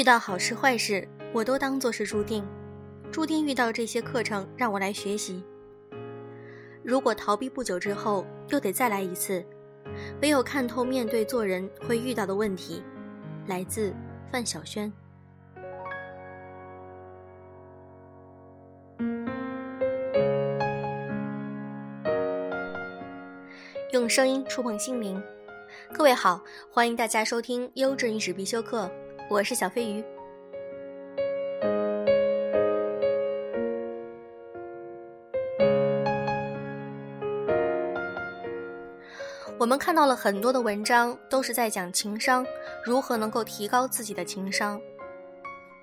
遇到好事坏事，我都当做是注定，注定遇到这些课程让我来学习。如果逃避不久之后又得再来一次，唯有看透面对做人会遇到的问题。来自范晓萱。用声音触碰心灵，各位好，欢迎大家收听《优质历史必修课》，我是小飞鱼。我们看到了很多的文章，都是在讲情商，如何能够提高自己的情商。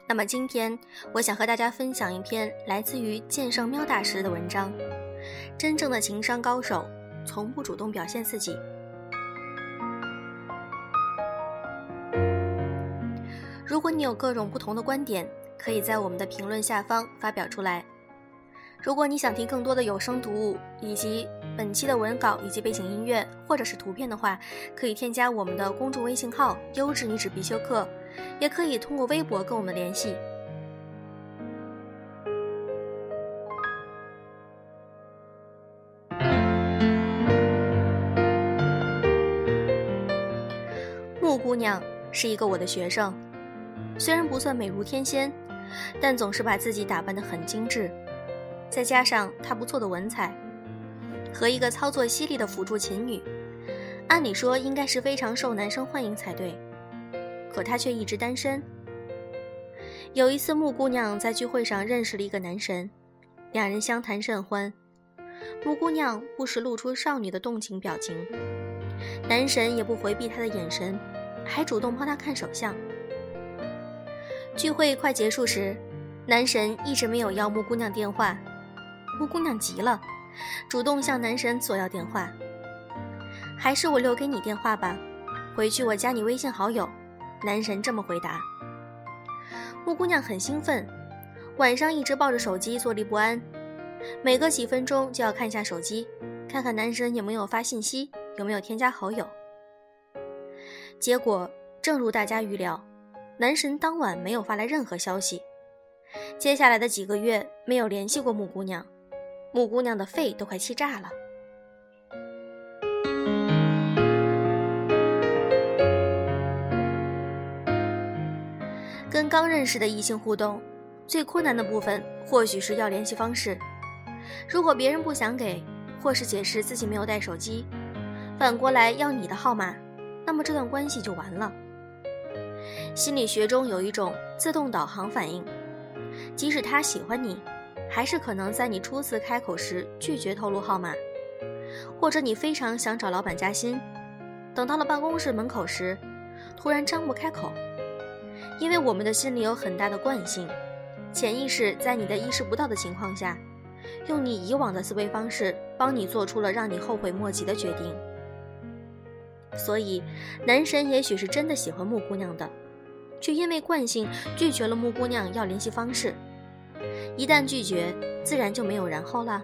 那么今天，我想和大家分享一篇来自于剑圣喵大师的文章：真正的情商高手。从不主动表现自己。有各种不同的观点，可以在我们的评论下方发表出来。如果你想听更多的有声读物，以及本期的文稿以及背景音乐，或者是图片的话，可以添加我们的公众微信号“优质女子必修课”，也可以通过微博跟我们联系。木姑娘是一个我的学生，虽然不算美如天仙，但总是把自己打扮得很精致，再加上她不错的文采，和一个操作犀利的辅助琴女，按理说应该是非常受男生欢迎才对，可她却一直单身。有一次，木姑娘在聚会上认识了一个男神，两人相谈甚欢，木姑娘不时露出少女的动情表情，男神也不回避她的眼神。还主动帮她看手相。聚会快结束时，男神一直没有要木姑娘电话，木姑娘急了，主动向男神索要电话。还是我留给你电话吧，回去我加你微信好友。男神这么回答。木姑娘很兴奋，晚上一直抱着手机坐立不安，每隔几分钟就要看一下手机，看看男神有没有发信息，有没有添加好友。结果正如大家预料，男神当晚没有发来任何消息。接下来的几个月没有联系过木姑娘，木姑娘的肺都快气炸了。跟刚认识的异性互动，最困难的部分或许是要联系方式。如果别人不想给，或是解释自己没有带手机，反过来要你的号码。那么这段关系就完了。心理学中有一种自动导航反应，即使他喜欢你，还是可能在你初次开口时拒绝透露号码，或者你非常想找老板加薪，等到了办公室门口时，突然张不开口，因为我们的心里有很大的惯性，潜意识在你的意识不到的情况下，用你以往的思维方式帮你做出了让你后悔莫及的决定。所以，男神也许是真的喜欢木姑娘的，却因为惯性拒绝了木姑娘要联系方式。一旦拒绝，自然就没有然后了。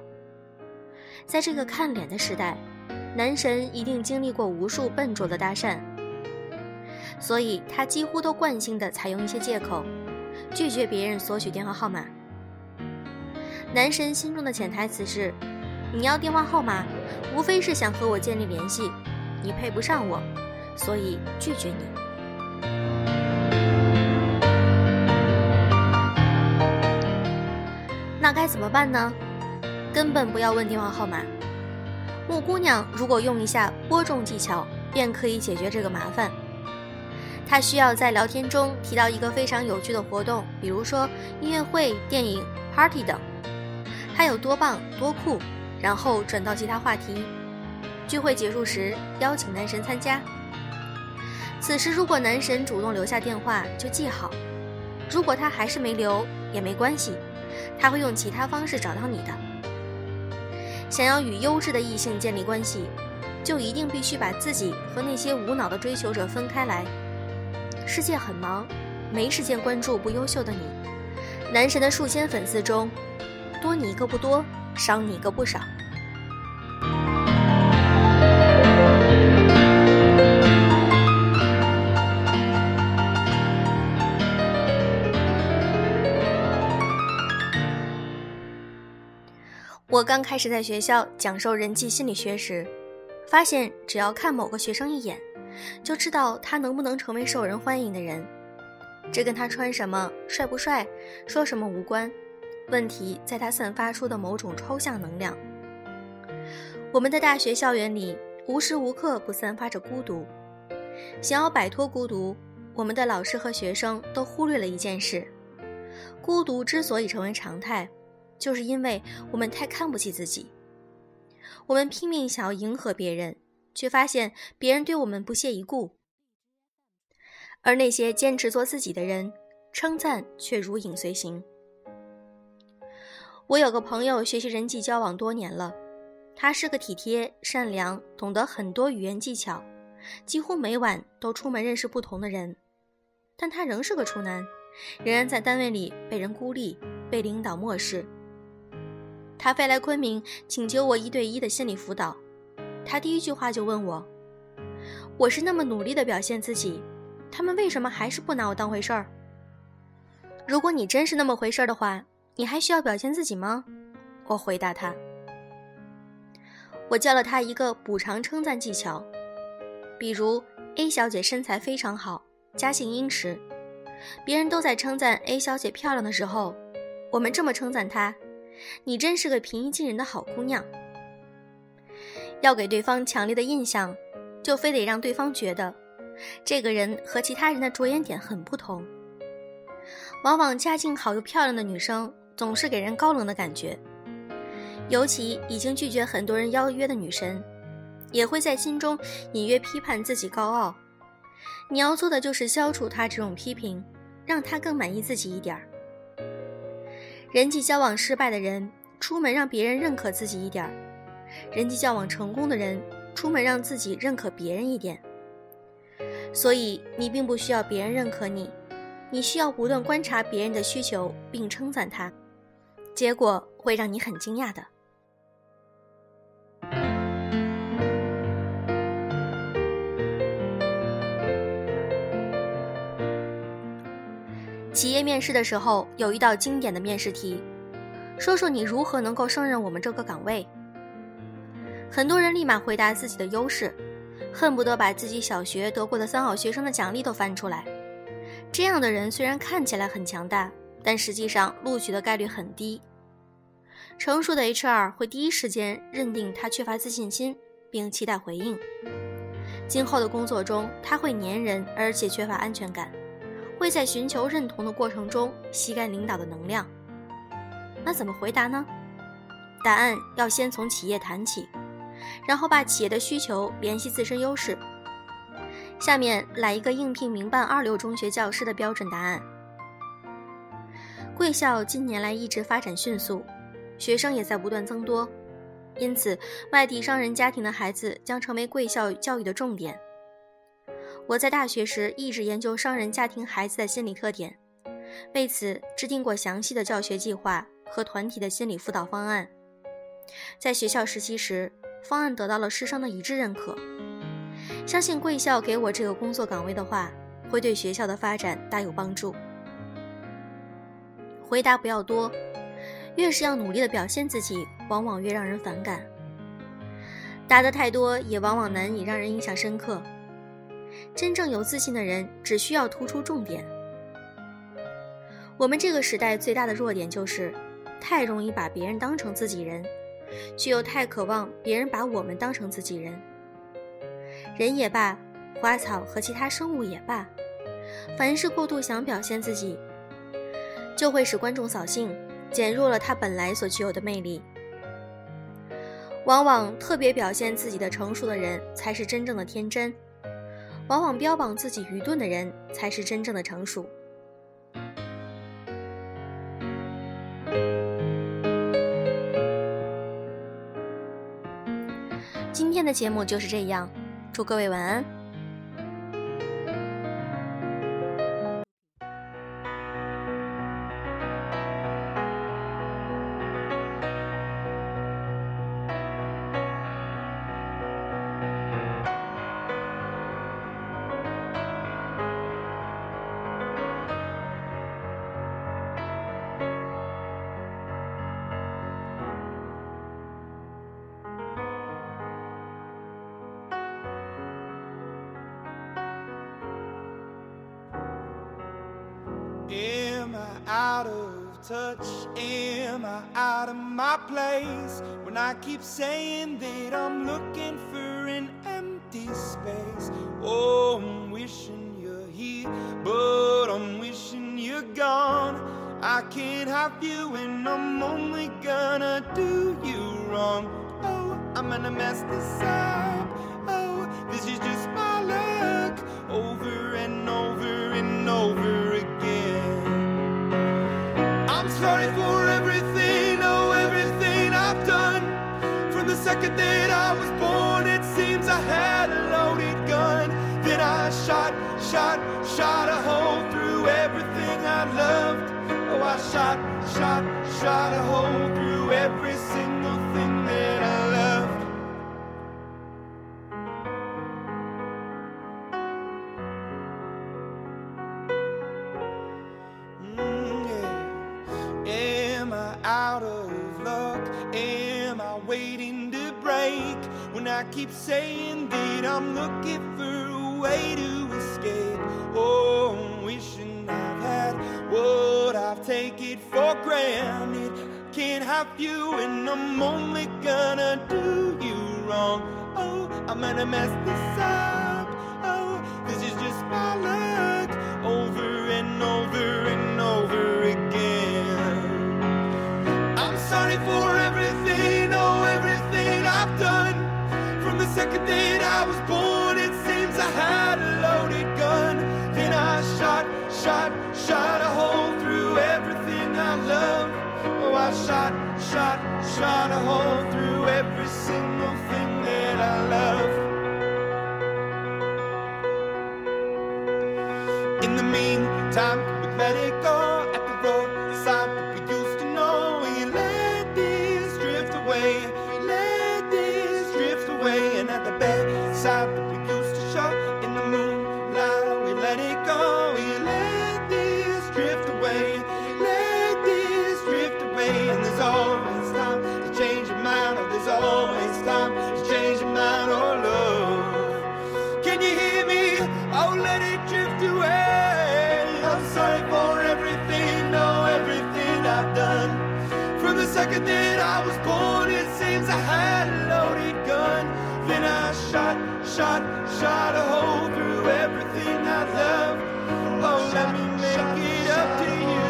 在这个看脸的时代，男神一定经历过无数笨拙的搭讪，所以他几乎都惯性的采用一些借口，拒绝别人索取电话号码。男神心中的潜台词是：你要电话号码，无非是想和我建立联系。你配不上我，所以拒绝你。那该怎么办呢？根本不要问电话号码。木姑娘如果用一下播种技巧，便可以解决这个麻烦。她需要在聊天中提到一个非常有趣的活动，比如说音乐会、电影、party 等，它有多棒、多酷，然后转到其他话题。聚会结束时，邀请男神参加。此时，如果男神主动留下电话，就记好；如果他还是没留，也没关系，他会用其他方式找到你的。想要与优质的异性建立关系，就一定必须把自己和那些无脑的追求者分开来。世界很忙，没时间关注不优秀的你。男神的数千粉丝中，多你一个不多，少你一个不少。我刚开始在学校讲授人际心理学时，发现只要看某个学生一眼，就知道他能不能成为受人欢迎的人。这跟他穿什么、帅不帅、说什么无关，问题在他散发出的某种抽象能量。我们的大学校园里无时无刻不散发着孤独。想要摆脱孤独，我们的老师和学生都忽略了一件事：孤独之所以成为常态，就是因为我们太看不起自己。我们拼命想要迎合别人，却发现别人对我们不屑一顾。而那些坚持做自己的人，称赞却如影随形。我有个朋友学习人际交往多年了，他是个体贴、善良、懂得很多语言技巧，几乎每晚都出门认识不同的人。但他仍是个处男，仍然在单位里被人孤立，被领导漠视。他飞来昆明请求我一对一的心理辅导，他第一句话就问我：“我是那么努力的表现自己。”他们为什么还是不拿我当回事儿？如果你真是那么回事儿的话，你还需要表现自己吗？我回答他。我教了他一个补偿称赞技巧，比如 A 小姐身材非常好，家境殷实，别人都在称赞 A 小姐漂亮的时候，我们这么称赞她：“你真是个平易近人的好姑娘。”要给对方强烈的印象，就非得让对方觉得。这个人和其他人的着眼点很不同。往往家境好又漂亮的女生总是给人高冷的感觉，尤其已经拒绝很多人邀约的女神，也会在心中隐约批判自己高傲。你要做的就是消除她这种批评，让她更满意自己一点儿。人际交往失败的人出门让别人认可自己一点儿，人际交往成功的人出门让自己认可别人一点。所以，你并不需要别人认可你，你需要不断观察别人的需求并称赞他，结果会让你很惊讶的。企业面试的时候，有一道经典的面试题，说说你如何能够胜任我们这个岗位。很多人立马回答自己的优势。恨不得把自己小学得过的三好学生的奖励都翻出来。这样的人虽然看起来很强大，但实际上录取的概率很低。成熟的 HR 会第一时间认定他缺乏自信心，并期待回应。今后的工作中，他会粘人，而且缺乏安全感，会在寻求认同的过程中吸干领导的能量。那怎么回答呢？答案要先从企业谈起。然后把企业的需求联系自身优势。下面来一个应聘民办二流中学教师的标准答案。贵校近年来一直发展迅速，学生也在不断增多，因此外地商人家庭的孩子将成为贵校教育的重点。我在大学时一直研究商人家庭孩子的心理特点，为此制定过详细的教学计划和团体的心理辅导方案。在学校实习时。方案得到了师生的一致认可，相信贵校给我这个工作岗位的话，会对学校的发展大有帮助。回答不要多，越是要努力的表现自己，往往越让人反感。答得太多，也往往难以让人印象深刻。真正有自信的人，只需要突出重点。我们这个时代最大的弱点就是，太容易把别人当成自己人。却又太渴望别人把我们当成自己人，人也罢，花草和其他生物也罢，凡是过度想表现自己，就会使观众扫兴，减弱了他本来所具有的魅力。往往特别表现自己的成熟的人才是真正的天真，往往标榜自己愚钝的人才是真正的成熟。今天的节目就是这样，祝各位晚安。Touch? Am I out of my place? When I keep saying that I'm looking for an empty space. Oh, I'm wishing you're here, but I'm wishing you're gone. I can't have you, and I'm only gonna do you wrong. Oh, I'm gonna mess this up. Oh, this is just my luck over and over and over sorry for everything, oh, everything I've done. From the second that I was born, it seems I had a loaded gun. Then I shot, shot, shot a hole through everything I loved. Oh, I shot, shot, shot a hole through every Out of luck? Am I waiting to break? When I keep saying that I'm looking for a way to escape. Oh, I'm wishing I've had what I've taken for granted. Can't have you, and I'm only gonna do you wrong. Oh, I'm gonna mess this up. That I was born, it seems I had a loaded gun. Then I shot, shot, shot a hole through everything I love. Oh, I shot, shot, shot a hole through every single thing that I love. In the meantime, it go at the roadside. That I was born, it seems I had a loaded gun. Then I shot, shot, shot a hole through everything I love. Oh, let me make it up to you.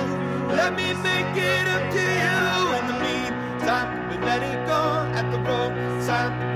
Let me make it up to you. In the meantime, we let it go at the roadside.